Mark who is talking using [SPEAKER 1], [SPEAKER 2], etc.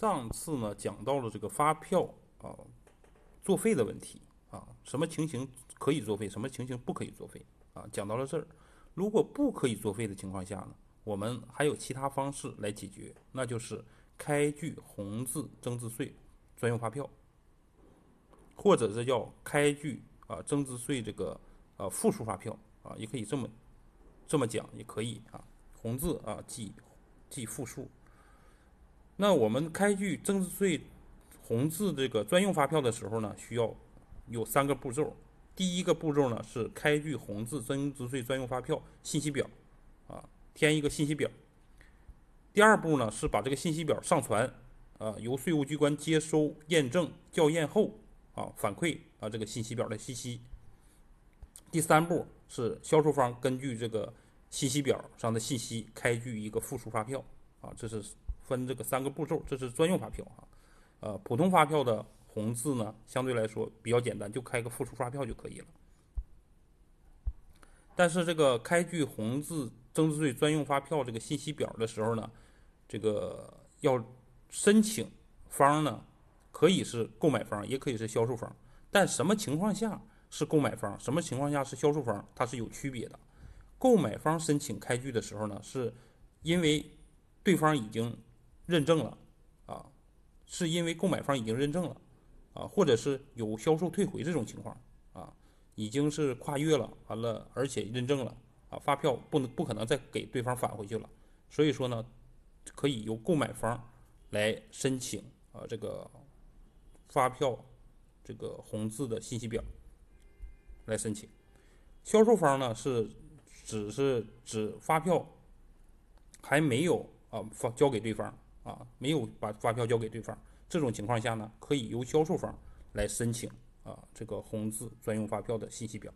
[SPEAKER 1] 上次呢讲到了这个发票啊作废的问题啊，什么情形可以作废，什么情形不可以作废啊，讲到了这儿。如果不可以作废的情况下呢，我们还有其他方式来解决，那就是开具红字增值税专用发票，或者是叫开具啊增值税这个啊复数发票啊，也可以这么这么讲，也可以啊，红字啊记记复数。那我们开具增值税红字这个专用发票的时候呢，需要有三个步骤。第一个步骤呢是开具红字增值税专用发票信息表，啊，填一个信息表。第二步呢是把这个信息表上传，啊，由税务机关接收、验证、校验后，啊，反馈啊这个信息表的信息。第三步是销售方根据这个信息表上的信息开具一个附属发票，啊，这是。分这个三个步骤，这是专用发票啊，呃，普通发票的红字呢，相对来说比较简单，就开个复数发票就可以了。但是这个开具红字增值税专用发票这个信息表的时候呢，这个要申请方呢，可以是购买方，也可以是销售方，但什么情况下是购买方，什么情况下是销售方，它是有区别的。购买方申请开具的时候呢，是因为对方已经认证了，啊，是因为购买方已经认证了，啊，或者是有销售退回这种情况，啊，已经是跨越了，完了，而且认证了，啊，发票不能不可能再给对方返回去了，所以说呢，可以由购买方来申请啊这个发票这个红字的信息表来申请，销售方呢是只是指发票还没有啊发交给对方。啊，没有把发票交给对方，这种情况下呢，可以由销售方来申请啊这个红字专用发票的信息表。